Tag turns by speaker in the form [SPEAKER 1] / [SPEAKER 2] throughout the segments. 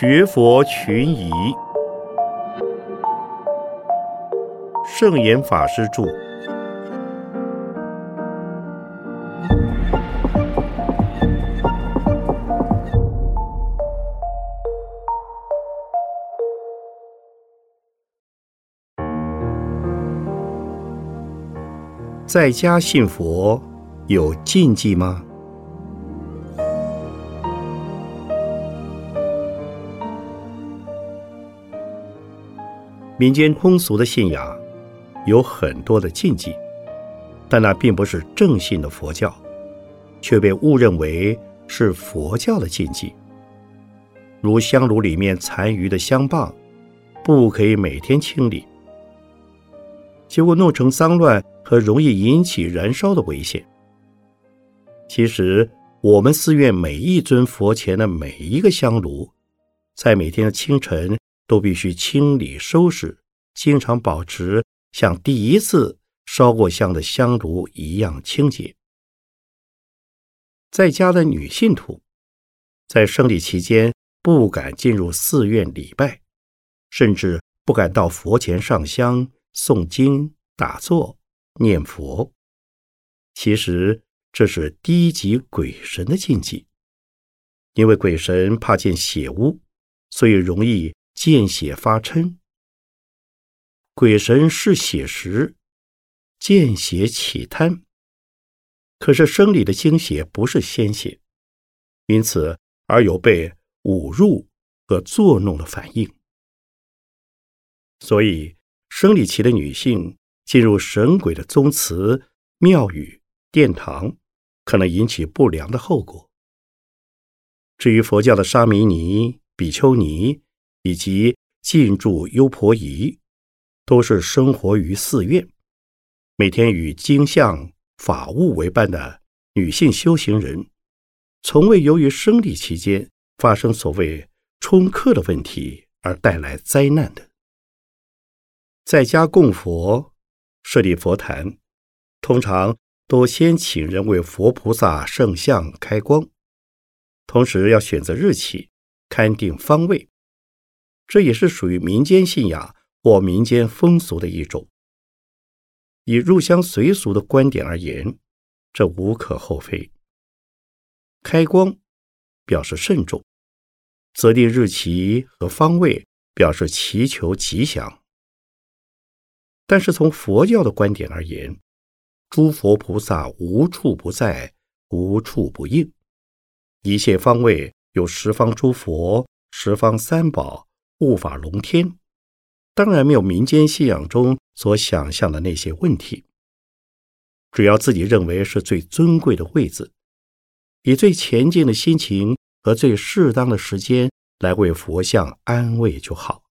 [SPEAKER 1] 学佛群疑，圣严法师著。在家信佛有禁忌吗？民间通俗的信仰有很多的禁忌，但那并不是正信的佛教，却被误认为是佛教的禁忌。如香炉里面残余的香棒，不可以每天清理，结果弄成脏乱和容易引起燃烧的危险。其实，我们寺院每一尊佛前的每一个香炉，在每天的清晨。都必须清理收拾，经常保持像第一次烧过香的香炉一样清洁。在家的女信徒，在生理期间不敢进入寺院礼拜，甚至不敢到佛前上香、诵经、打坐、念佛。其实这是低级鬼神的禁忌，因为鬼神怕见血污，所以容易。见血发嗔，鬼神是血时，见血起贪。可是生理的精血不是鲜血，因此而有被侮辱和作弄的反应。所以生理期的女性进入神鬼的宗祠、庙宇、殿堂，可能引起不良的后果。至于佛教的沙弥尼、比丘尼。以及进驻优婆夷，都是生活于寺院，每天与经相法务为伴的女性修行人，从未由于生理期间发生所谓冲克的问题而带来灾难的。在家供佛、设立佛坛，通常都先请人为佛菩萨圣像开光，同时要选择日期，勘定方位。这也是属于民间信仰或民间风俗的一种。以入乡随俗的观点而言，这无可厚非。开光表示慎重，择定日期和方位表示祈求吉祥。但是从佛教的观点而言，诸佛菩萨无处不在，无处不应。一切方位有十方诸佛、十方三宝。护法龙天，当然没有民间信仰中所想象的那些问题。只要自己认为是最尊贵的位子，以最前进的心情和最适当的时间来为佛像安慰就好。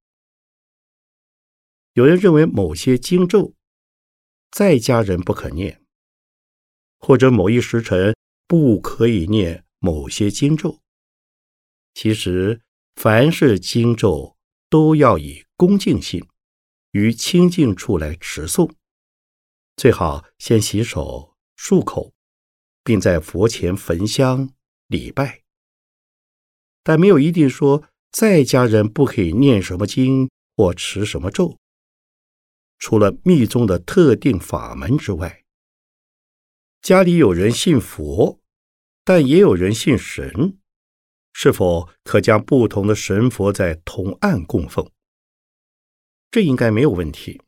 [SPEAKER 1] 有人认为某些经咒在家人不可念，或者某一时辰不可以念某些经咒。其实，凡是经咒。都要以恭敬心于清净处来持诵，最好先洗手漱口，并在佛前焚香礼拜。但没有一定说在家人不可以念什么经或持什么咒，除了密宗的特定法门之外，家里有人信佛，但也有人信神。是否可将不同的神佛在同案供奉？这应该没有问题。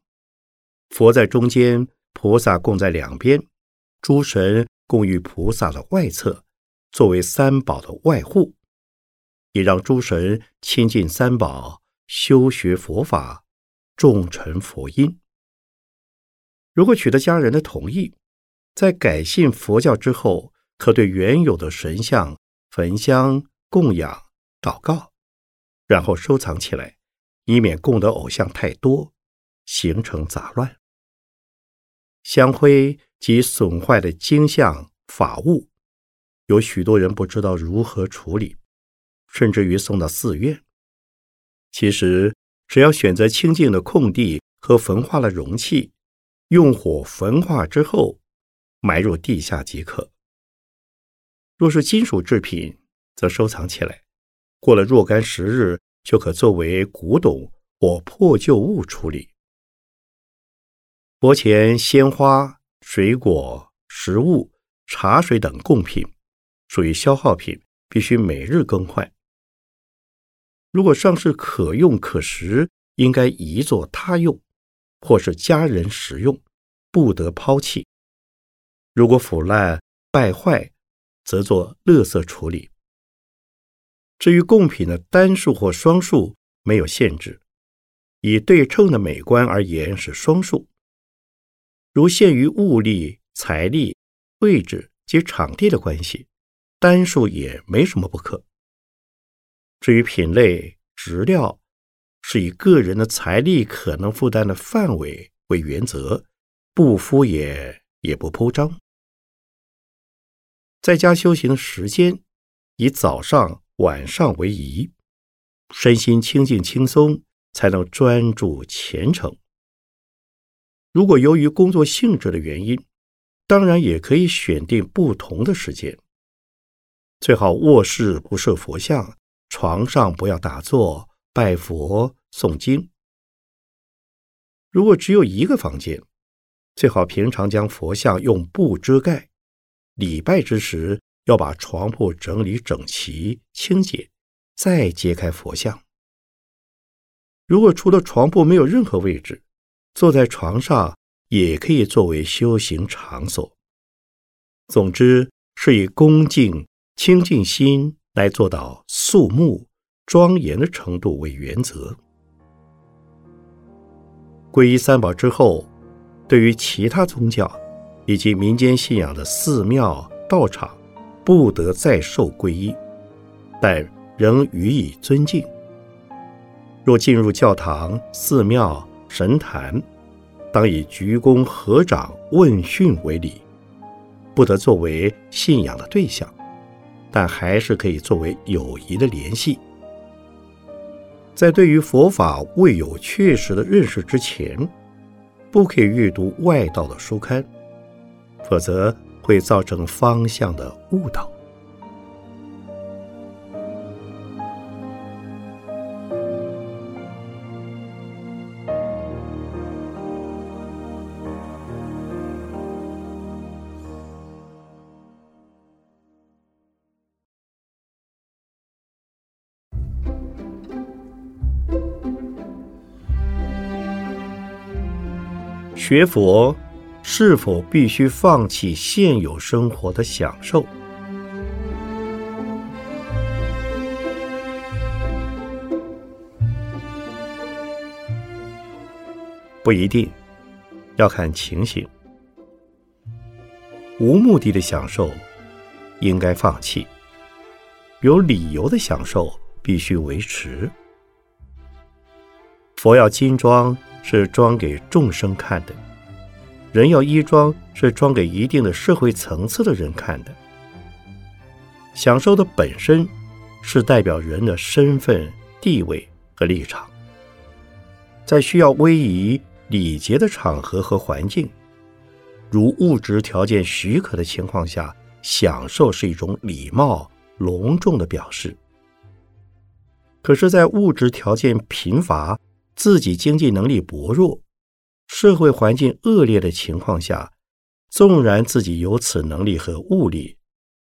[SPEAKER 1] 佛在中间，菩萨供在两边，诸神供于菩萨的外侧，作为三宝的外护，也让诸神亲近三宝，修学佛法，众成佛音。如果取得家人的同意，在改信佛教之后，可对原有的神像焚香。供养、祷告，然后收藏起来，以免供的偶像太多，形成杂乱。香灰及损坏的经像法物，有许多人不知道如何处理，甚至于送到寺院。其实，只要选择清净的空地和焚化的容器，用火焚化之后，埋入地下即可。若是金属制品，则收藏起来，过了若干时日就可作为古董或破旧物处理。佛前鲜花、水果、食物、茶水等贡品，属于消耗品，必须每日更换。如果尚是可用可食，应该移作他用，或是家人食用，不得抛弃。如果腐烂败坏，则做垃圾处理。至于贡品的单数或双数没有限制，以对称的美观而言是双数。如限于物力、财力、位置及场地的关系，单数也没什么不可。至于品类、质料，是以个人的财力可能负担的范围为原则，不敷衍也不铺张。在家修行的时间，以早上。晚上为宜，身心清净轻松，才能专注虔诚。如果由于工作性质的原因，当然也可以选定不同的时间。最好卧室不设佛像，床上不要打坐、拜佛、诵经。如果只有一个房间，最好平常将佛像用布遮盖，礼拜之时。要把床铺整理整齐、清洁，再揭开佛像。如果除了床铺没有任何位置，坐在床上也可以作为修行场所。总之，是以恭敬、清净心来做到肃穆、庄严的程度为原则。皈依三宝之后，对于其他宗教以及民间信仰的寺庙、道场。不得再受皈依，但仍予以尊敬。若进入教堂、寺庙、神坛，当以鞠躬合掌问讯为礼，不得作为信仰的对象，但还是可以作为友谊的联系。在对于佛法未有确实的认识之前，不可以阅读外道的书刊，否则。会造成方向的误导。学佛。是否必须放弃现有生活的享受？不一定，要看情形。无目的的享受应该放弃，有理由的享受必须维持。佛要金装，是装给众生看的。人要衣装是装给一定的社会层次的人看的，享受的本身是代表人的身份、地位和立场。在需要威仪礼节的场合和环境，如物质条件许可的情况下，享受是一种礼貌、隆重的表示。可是，在物质条件贫乏、自己经济能力薄弱。社会环境恶劣的情况下，纵然自己有此能力和物力，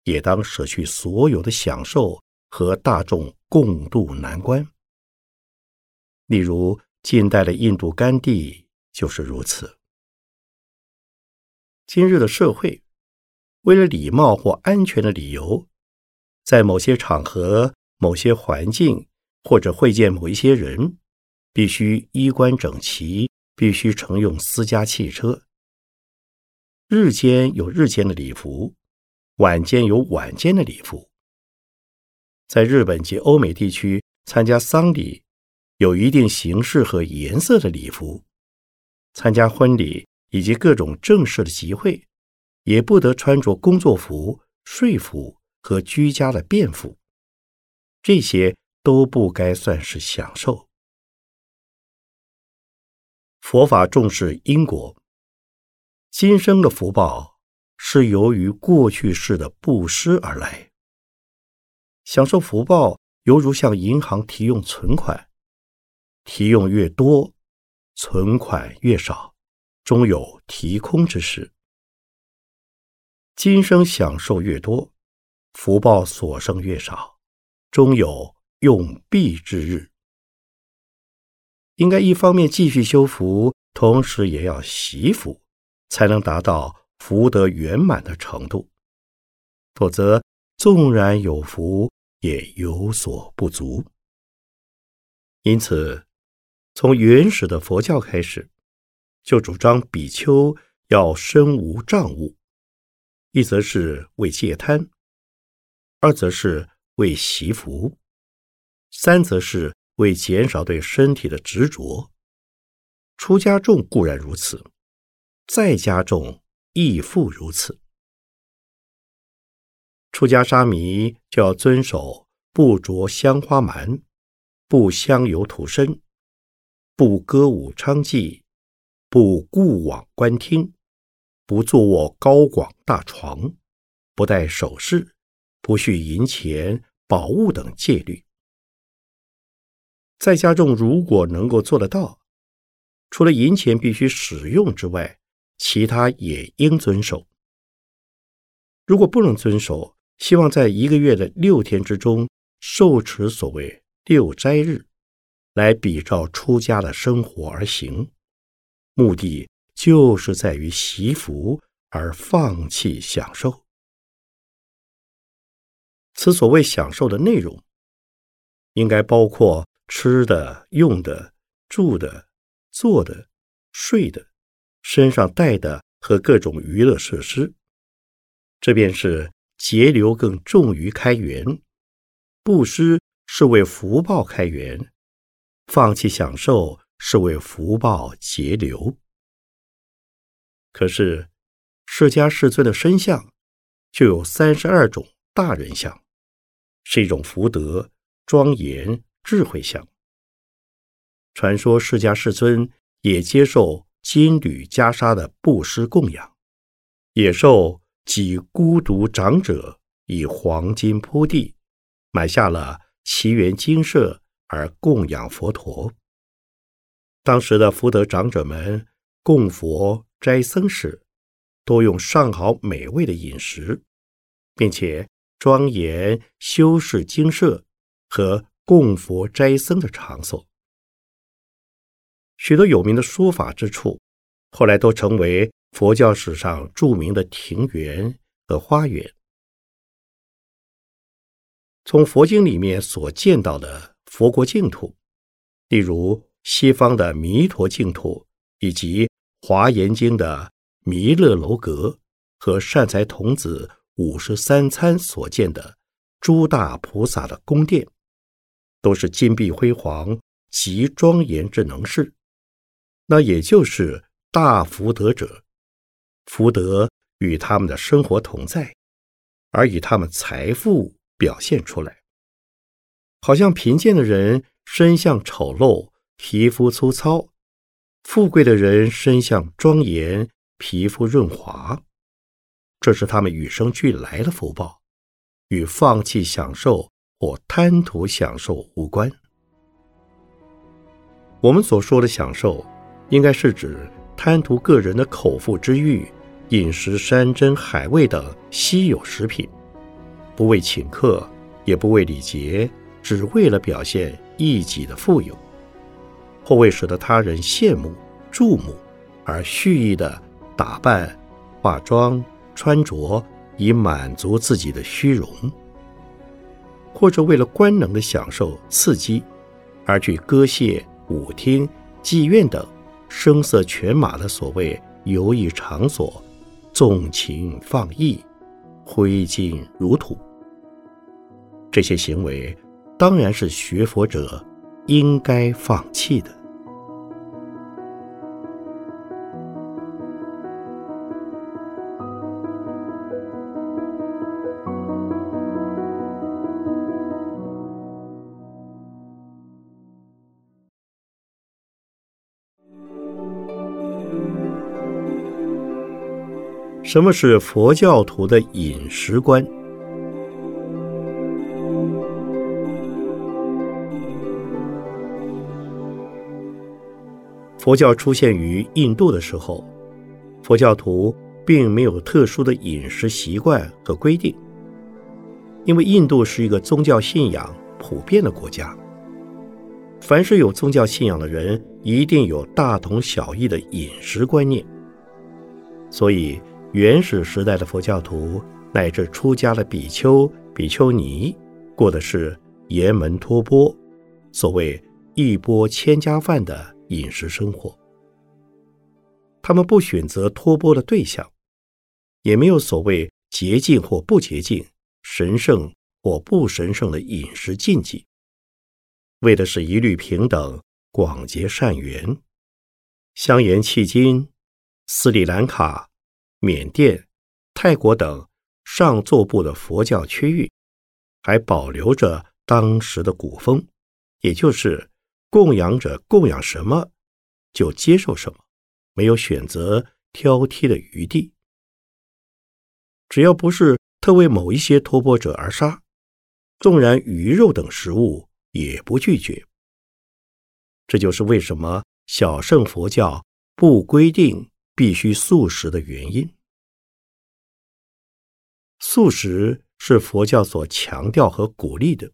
[SPEAKER 1] 也当舍去所有的享受和大众共度难关。例如，近代的印度甘地就是如此。今日的社会，为了礼貌或安全的理由，在某些场合、某些环境或者会见某一些人，必须衣冠整齐。必须乘用私家汽车。日间有日间的礼服，晚间有晚间的礼服。在日本及欧美地区参加丧礼，有一定形式和颜色的礼服；参加婚礼以及各种正式的集会，也不得穿着工作服、睡服和居家的便服。这些都不该算是享受。佛法重视因果，今生的福报是由于过去世的布施而来。享受福报犹如向银行提用存款，提用越多，存款越少，终有提空之时。今生享受越多，福报所剩越少，终有用毕之日。应该一方面继续修福，同时也要习福，才能达到福德圆满的程度。否则，纵然有福，也有所不足。因此，从原始的佛教开始，就主张比丘要身无障物，一则是为戒贪，二则是为习福，三则是为减少对身体的执着。出家众固然如此，在家众亦复如此。出家沙弥就要遵守不着香花蛮，不香油涂身，不歌舞娼妓，不顾往观听，不坐卧高广大床，不戴首饰，不蓄银钱宝物等戒律。在家中如果能够做得到，除了银钱必须使用之外，其他也应遵守。如果不能遵守，希望在一个月的六天之中受持所谓六斋日，来比照出家的生活而行，目的就是在于习福而放弃享受。此所谓享受的内容，应该包括吃的、用的、住的、坐的、睡的、身上带的和各种娱乐设施，这便是。节流更重于开源，布施是为福报开源，放弃享受是为福报节流。可是，释迦世尊的身相就有三十二种大人相，是一种福德、庄严、智慧相。传说释迦世尊也接受金缕袈裟的布施供养，也受。几孤独长者以黄金铺地，买下了奇园精舍而供养佛陀。当时的福德长者们供佛斋僧时，多用上好美味的饮食，并且庄严修饰精舍和供佛斋僧的场所。许多有名的说法之处，后来都成为。佛教史上著名的庭园和花园，从佛经里面所见到的佛国净土，例如西方的弥陀净土，以及华严经的弥勒楼阁和善财童子五十三参所见的诸大菩萨的宫殿，都是金碧辉煌、极庄严之能事。那也就是大福德者。福德与他们的生活同在，而以他们财富表现出来。好像贫贱的人身相丑陋，皮肤粗糙；富贵的人身相庄严，皮肤润滑。这是他们与生俱来的福报，与放弃享受或贪图享受无关。我们所说的享受，应该是指。贪图个人的口腹之欲，饮食山珍海味等稀有食品，不为请客，也不为礼节，只为了表现一己的富有，或为使得他人羡慕注目而蓄意的打扮、化妆、穿着，以满足自己的虚荣；或者为了官能的享受刺激，而去歌榭、舞厅、妓院等。声色犬马的所谓游艺场所，纵情放逸，挥金如土。这些行为当然是学佛者应该放弃的。什么是佛教徒的饮食观？佛教出现于印度的时候佛教徒并没有特殊的饮食习惯和规定因为印度是一个宗教信仰普遍的国家凡是有宗教信仰的人一定有大同小异的饮食观念所以原始时代的佛教徒乃至出家的比丘、比丘尼，过的是沿门托钵，所谓一钵千家饭的饮食生活。他们不选择托钵的对象，也没有所谓洁净或不洁净、神圣或不神圣的饮食禁忌。为的是一律平等、广结善缘。香岩迄今，斯里兰卡、缅甸、泰国等上座部的佛教区域，还保留着当时的古风，也就是供养者供养什么，就接受什么，没有选择挑剔的余地。只要不是特为某一些托钵者而杀，纵然鱼肉等食物。也不拒绝，这就是为什么小乘佛教不规定必须素食的原因。素食是佛教所强调和鼓励的。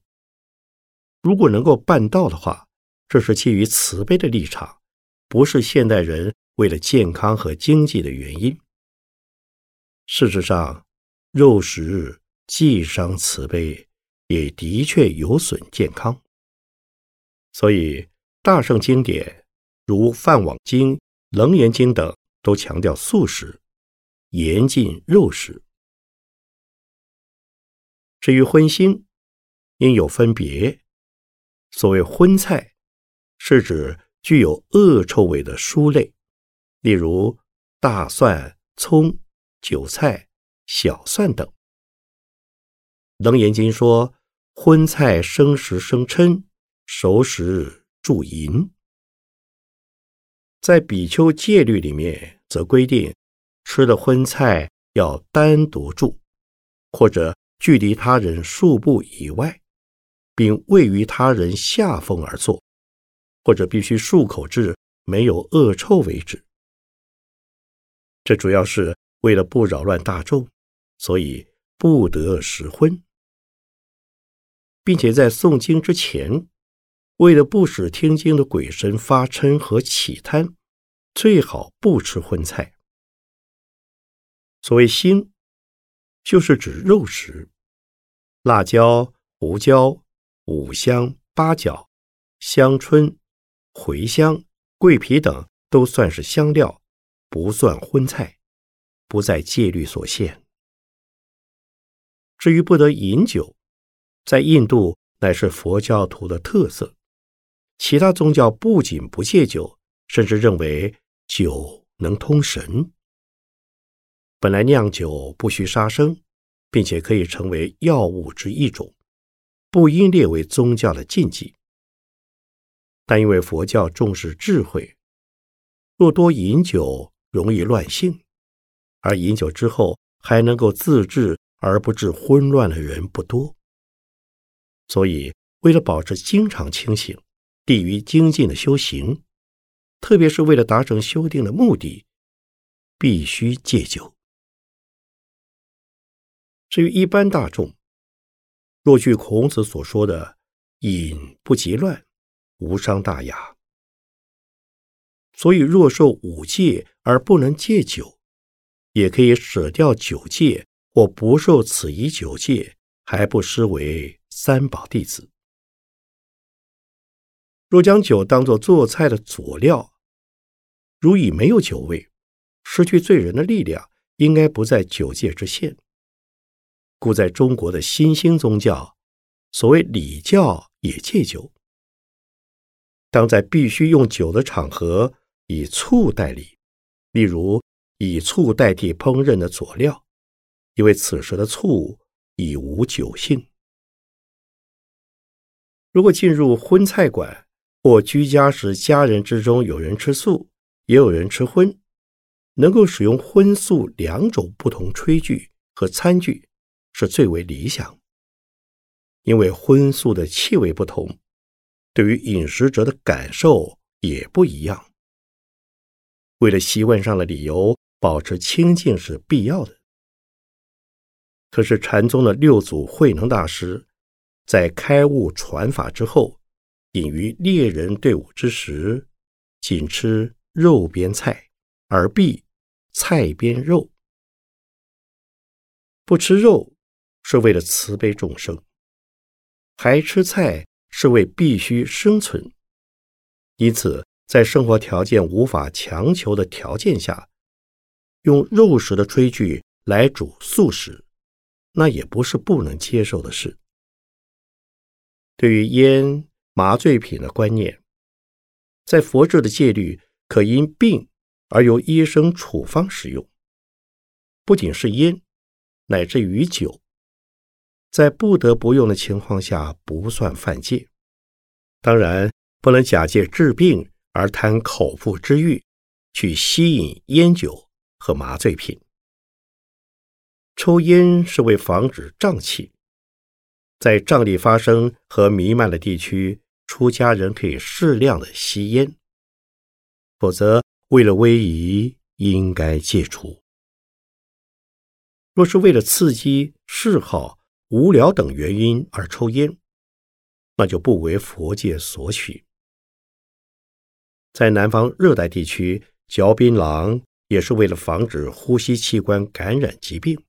[SPEAKER 1] 如果能够办到的话，这是基于慈悲的立场，不是现代人为了健康和经济的原因。事实上，肉食既伤慈悲，也的确有损健康。所以，大圣经典如《梵网经》《楞严经》等都强调素食，严禁肉食。至于荤腥，应有分别。所谓荤菜，是指具有恶臭味的蔬类，例如大蒜、葱、韭菜、小蒜等。《楞严经》说：“荤菜生食生嗔。”熟食助淫，在比丘戒律里面则规定，吃的荤菜要单独住，或者距离他人数步以外，并位于他人下风而坐，或者必须漱口至没有恶臭为止。这主要是为了不扰乱大众，所以不得食荤，并且在诵经之前。为了不使听经的鬼神发嗔和起贪，最好不吃荤菜。所谓腥，就是指肉食，辣椒、胡椒、五香、八角、香椿、茴香、桂皮等都算是香料，不算荤菜，不在戒律所限。至于不得饮酒，在印度乃是佛教徒的特色。其他宗教不仅不戒酒，甚至认为酒能通神。本来酿酒不需杀生，并且可以成为药物之一种，不应列为宗教的禁忌。但因为佛教重视智慧，若多饮酒容易乱性，而饮酒之后还能够自制而不致混乱的人不多，所以为了保持经常清醒。利于精进的修行，特别是为了达成修订的目的，必须戒酒。至于一般大众，若据孔子所说的“饮不及乱，无伤大雅”，所以若受五戒而不能戒酒，也可以舍掉酒戒，或不受此一酒戒，还不失为三宝弟子。若将酒当作做菜的佐料，如已没有酒味，失去醉人的力量，应该不在酒戒之限。故在中国的新兴宗教，所谓礼教也戒酒。当在必须用酒的场合，以醋代礼，例如以醋代替烹饪的佐料，因为此时的醋已无酒性。如果进入荤菜馆，或居家时，家人之中有人吃素，也有人吃荤，能够使用荤素两种不同炊具和餐具，是最为理想。因为荤素的气味不同，对于饮食者的感受也不一样，为了习惯上的理由，保持清净是必要的。可是禅宗的六祖慧能大师，在开悟传法之后，隐于猎人队伍之时，仅吃肉边菜，而避菜边肉。不吃肉是为了慈悲众生，还吃菜是为必须生存。因此，在生活条件无法强求的条件下，用肉食的炊具来煮素食。那也不是不能接受的事。对于烟麻醉品的观念，在佛制的戒律可因病而由医生处方使用。不仅是烟，乃至于酒，在不得不用的情况下不算犯戒。当然，不能假借治病而贪口腹之欲，去吸引烟酒和麻醉品。抽烟是为防止瘴气，在瘴力发生和弥漫的地区，出家人可以适量的吸烟，否则为了威仪，应该戒除。若是为了刺激、嗜好、无聊等原因而抽烟，那就不为佛界所许。在南方热带地区嚼槟榔，也是为了防止呼吸器官感染疾病。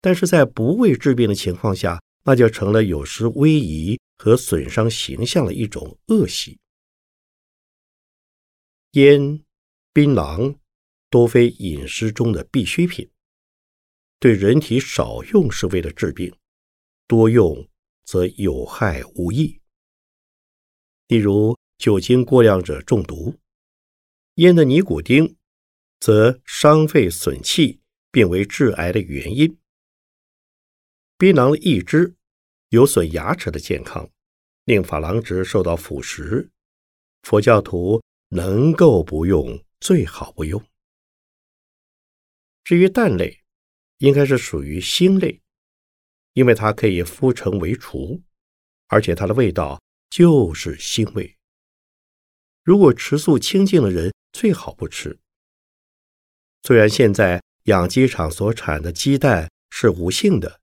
[SPEAKER 1] 但是在不为治病的情况下，那就成了有失威仪和损伤形象的一种恶习。烟、槟榔多非饮食中的必需品，对人体少用是为了治病，多用则有害无益。例如酒精过量者中毒，烟的尼古丁则伤肺损气，并为致癌的原因。槟榔的一支有损牙齿的健康，令珐琅质受到腐蚀。佛教徒能够不用，最好不用。至于蛋类，应该是属于腥类，因为它可以敷成为除，而且它的味道就是腥味。如果吃素清净的人，最好不吃。虽然现在养鸡场所产的鸡蛋是无性的。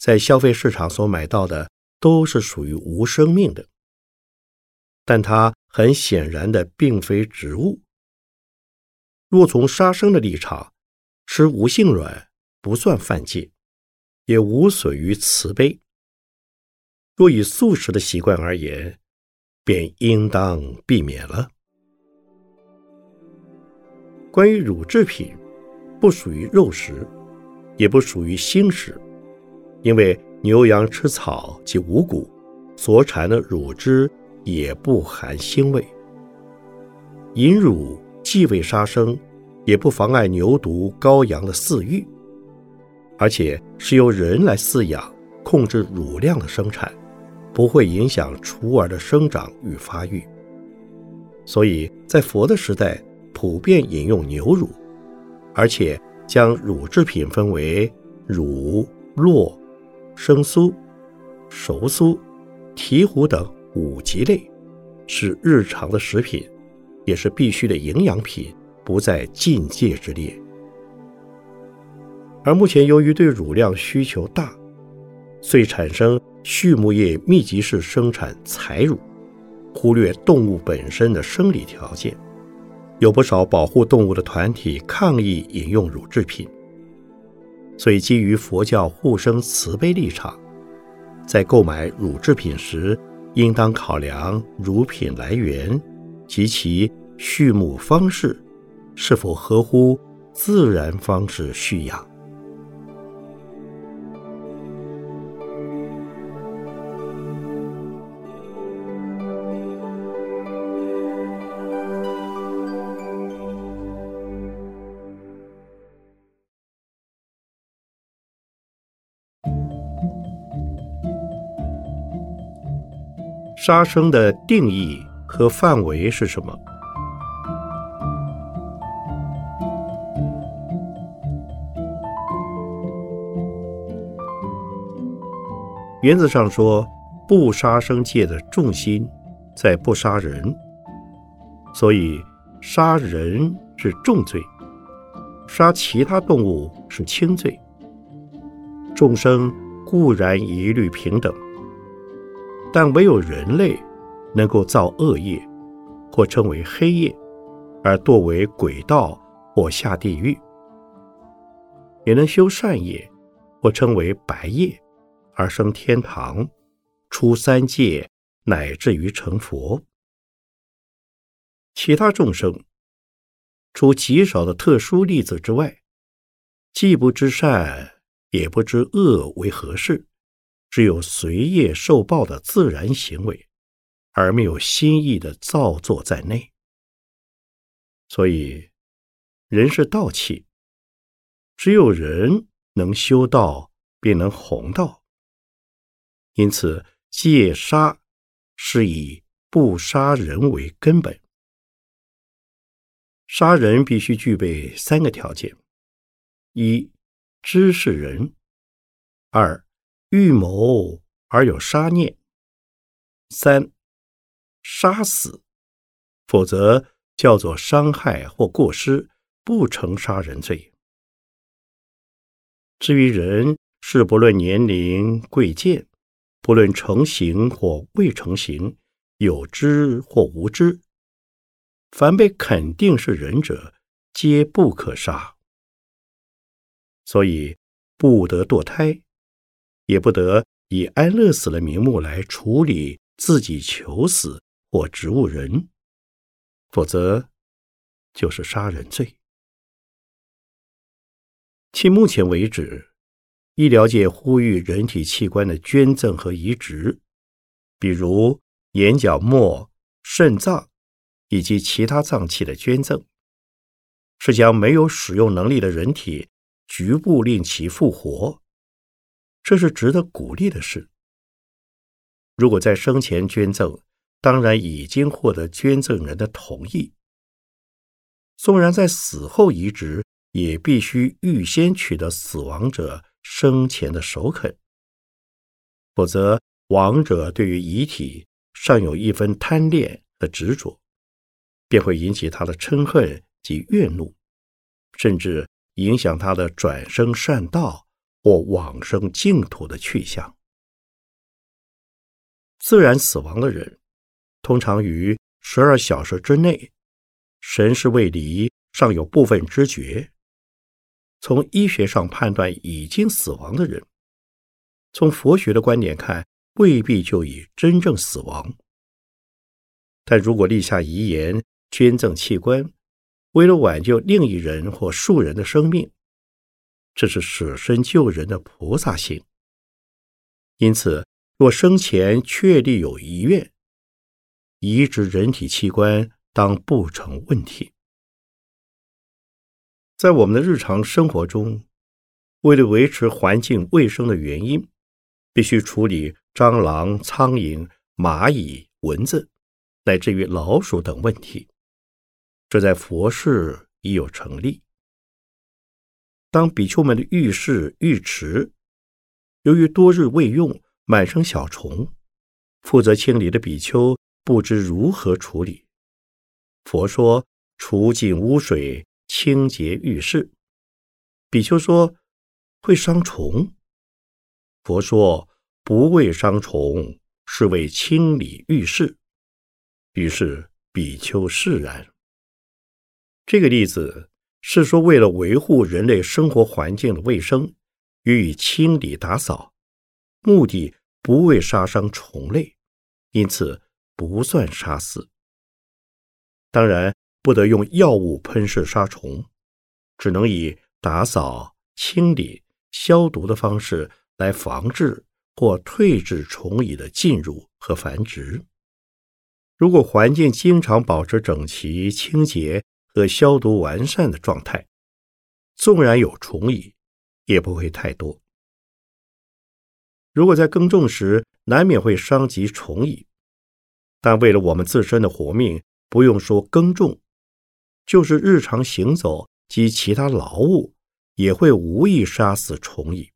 [SPEAKER 1] 在消费市场所买到的都是属于无生命的，但它很显然的并非植物。若从杀生的立场，吃无性卵不算犯戒，也无损于慈悲。若以素食的习惯而言，便应当避免了。关于乳制品，不属于肉食，也不属于腥食。因为牛羊吃草及五谷所产的乳汁也不含腥味，饮乳既未杀生，也不妨碍牛犊羔羊的饲育，而且是由人来饲养、控制乳量的生产，不会影响雏儿的生长与发育。所以在佛的时代，普遍饮用牛乳，而且将乳制品分为乳、酪。生酥、熟酥、醍醐等五级类，是日常的食品，也是必须的营养品，不在禁戒之列。而目前由于对乳量需求大，遂产生畜牧业密集式生产采乳，忽略动物本身的生理条件。有不少保护动物的团体抗议饮用乳制品。所以，基于佛教护生慈悲立场，在购买乳制品时，应当考量乳品来源及其畜牧方式是否合乎自然方式蓄养。杀生的定义和范围是什么？原则上说，不杀生戒的重心在不杀人，所以杀人是重罪，杀其他动物是轻罪。众生固然一律平等，但唯有人类能够造恶业，或称为黑业，而堕为鬼道或下地狱；也能修善业，或称为白业，而生天堂、出三界，乃至于成佛。其他众生，除极少的特殊例子之外，既不知善。也不知恶为何事，只有随业受报的自然行为，而没有心意的造作在内。所以，人是道器，只有人能修道，便能弘道。因此，戒杀是以不杀人为根本。杀人必须具备三个条件：一。知是人，二预谋而有杀念，三杀死，否则叫做伤害或过失，不成杀人罪。至于人，是不论年龄贵贱，不论成形或未成形，有知或无知，凡被肯定是人者，皆不可杀。所以，不得堕胎，也不得以安乐死的名目来处理自己求死或植物人，否则就是杀人罪。迄目前为止，医疗界呼吁人体器官的捐赠和移植，比如眼角膜、肾脏以及其他脏器的捐赠，是将没有使用能力的人体。局部令其复活，这是值得鼓励的事。如果在生前捐赠，当然已经获得捐赠人的同意；纵然在死后移植，也必须预先取得死亡者生前的首肯，否则亡者对于遗体尚有一分贪恋和执着，便会引起他的嗔恨及怨怒，甚至。影响他的转生善道或往生净土的去向。自然死亡的人，通常于十二小时之内，神识未离，尚有部分知觉。从医学上判断已经死亡的人，从佛学的观点看，未必就已真正死亡。但如果立下遗言，捐赠器官。为了挽救另一人或数人的生命，这是舍身救人的菩萨心。因此，若生前确立有遗愿，移植人体器官当不成问题。在我们的日常生活中，为了维持环境卫生的原因，必须处理蟑螂、苍蝇、蚂蚁、蚊子，乃至于老鼠等问题。这在佛事已有成立。当比丘们的浴室、浴池由于多日未用，满生小虫，负责清理的比丘不知如何处理。佛说：除尽污水，清洁浴室。比丘说：会伤虫。佛说：不为伤虫，是为清理浴室。于是比丘释然。这个例子是说，为了维护人类生活环境的卫生，予以清理打扫，目的不为杀伤虫类，因此不算杀死。当然，不得用药物喷射杀虫，只能以打扫、清理、消毒的方式来防治或退治虫蚁的进入和繁殖。如果环境经常保持整齐、清洁，和消毒完善的状态，纵然有虫蚁，也不会太多。如果在耕种时难免会伤及虫蚁，但为了我们自身的活命，不用说耕种，就是日常行走及其他劳务，也会无意杀死虫蚁。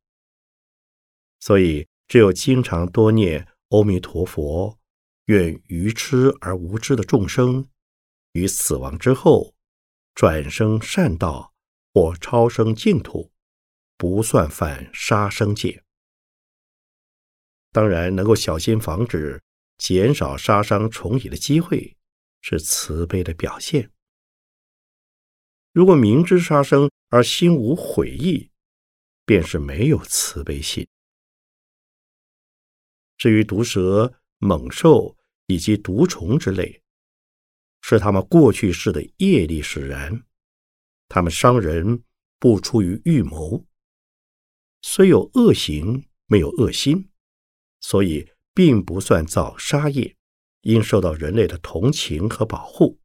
[SPEAKER 1] 所以，只有经常多念阿弥陀佛，愿愚痴而无知的众生。于死亡之后转生善道或超生净土，不算犯杀生戒。当然，能够小心防止、减少杀伤重蚁的机会，是慈悲的表现。如果明知杀生而心无悔意，便是没有慈悲心。至于毒蛇、猛兽以及毒虫之类，是他们过去世的业力使然，他们伤人不出于预谋，虽有恶行，没有恶心。所以，并不算造杀业，应受到人类的同情和保护。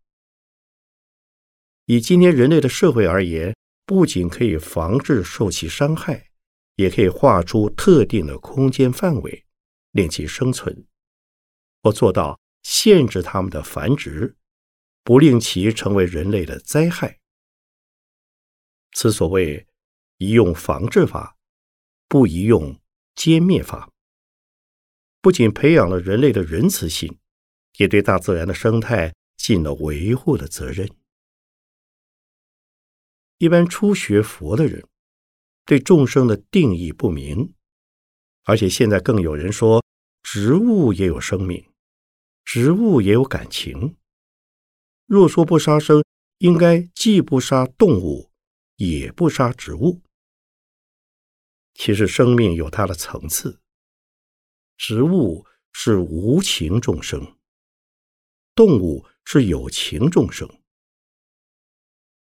[SPEAKER 1] 以今天人类的社会而言，不仅可以防治受其伤害，也可以画出特定的空间范围，令其生存，或做到限制它们的繁殖，不令其成为人类的灾害。此所谓宜用防治法，不宜用歼灭法。不仅培养了人类的仁慈心，也对大自然的生态尽了维护的责任。一般初学佛的人，对众生的定义不明，而且现在更有人说，植物也有生命，植物也有感情。若说不杀生，应该既不杀动物，也不杀植物。其实生命有它的层次。植物是无情众生，动物是有情众生。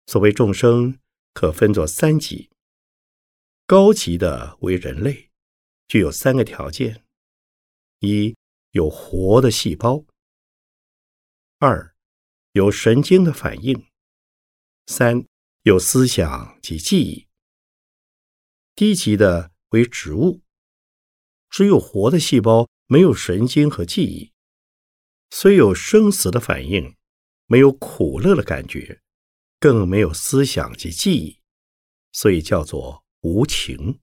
[SPEAKER 1] 所谓众生，可分作三级。高级的为人类，具有三个条件：一有活的细胞；二有神经的反应；三有思想及记忆。低级的为植物。只有活的细胞，没有神经和记忆，虽有生死的反应，没有苦乐的感觉，更没有思想及记忆，所以叫做无情。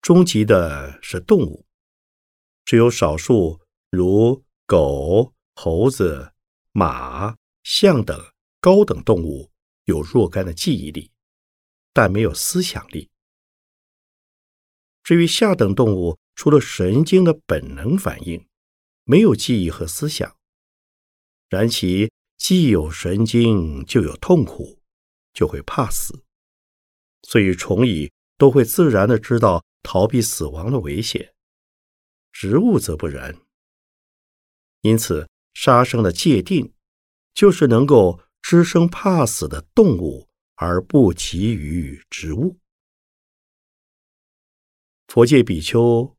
[SPEAKER 1] 终极的是动物，只有少数如狗、猴子、马、象等高等动物有若干的记忆力，但没有思想力。至于下等动物，除了神经的本能反应，没有记忆和思想。然其既有神经，就有痛苦，就会怕死，所以虫蚁都会自然的知道逃避死亡的危险。植物则不然。因此，杀生的界定，就是能够知生怕死的动物，而不急于植物。佛界比丘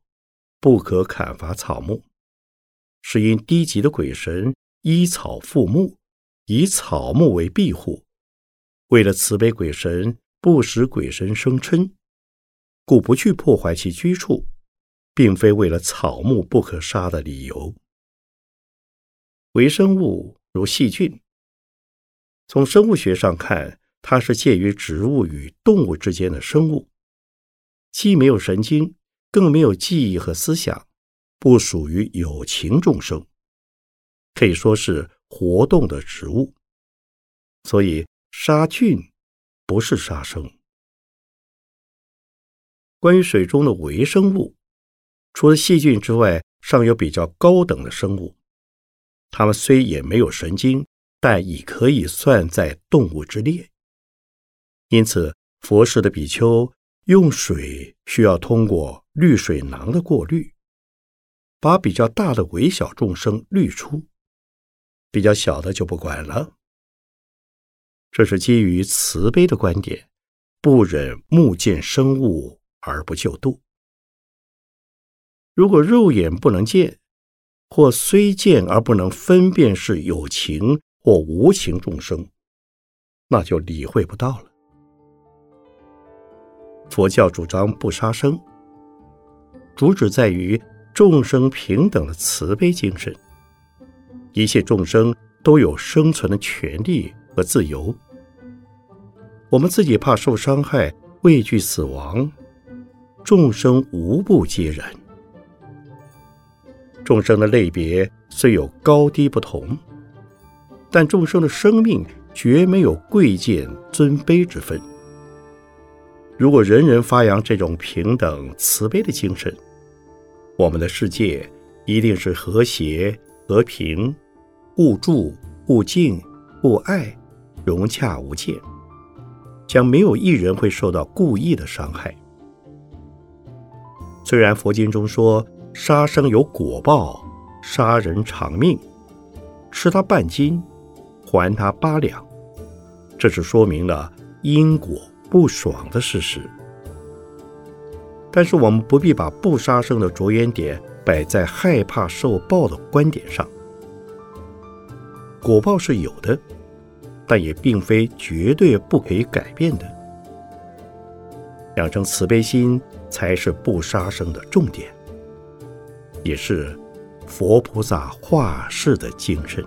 [SPEAKER 1] 不可砍伐草木，是因低级的鬼神依草附木，以草木为庇护。为了慈悲鬼神，不使鬼神生嗔，故不去破坏其居处，并非为了草木不可杀的理由。微生物如细菌，从生物学上看，它是介于植物与动物之间的生物。既没有神经，更没有记忆和思想，不属于有情众生，可以说是活动的植物。所以杀菌不是杀生。关于水中的微生物，除了细菌之外，尚有比较高等的生物，它们虽也没有神经，但已可以算在动物之列。因此，佛世的比丘。用水需要通过滤水囊的过滤，把比较大的微小众生滤出，比较小的就不管了。这是基于慈悲的观点，不忍目见生物而不救度。如果肉眼不能见，或虽见而不能分辨是有情或无情众生，那就理会不到了。佛教主张不杀生，主旨在于众生平等的慈悲精神。一切众生都有生存的权利和自由。我们自己怕受伤害，畏惧死亡，众生无不皆然。众生的类别虽有高低不同，但众生的生命绝没有贵贱尊卑之分。如果人人发扬这种平等慈悲的精神，我们的世界一定是和谐、和平、互助、互敬、互爱、融洽无间，将没有一人会受到故意的伤害。虽然佛经中说杀生有果报，杀人偿命，吃他半斤，还他八两，这是说明了因果不爽的事实。但是我们不必把不杀生的着眼点摆在害怕受报的观点上。果报是有的，但也并非绝对不可以改变的。养成慈悲心。才是不杀生的重点，也是佛菩萨化世的精神。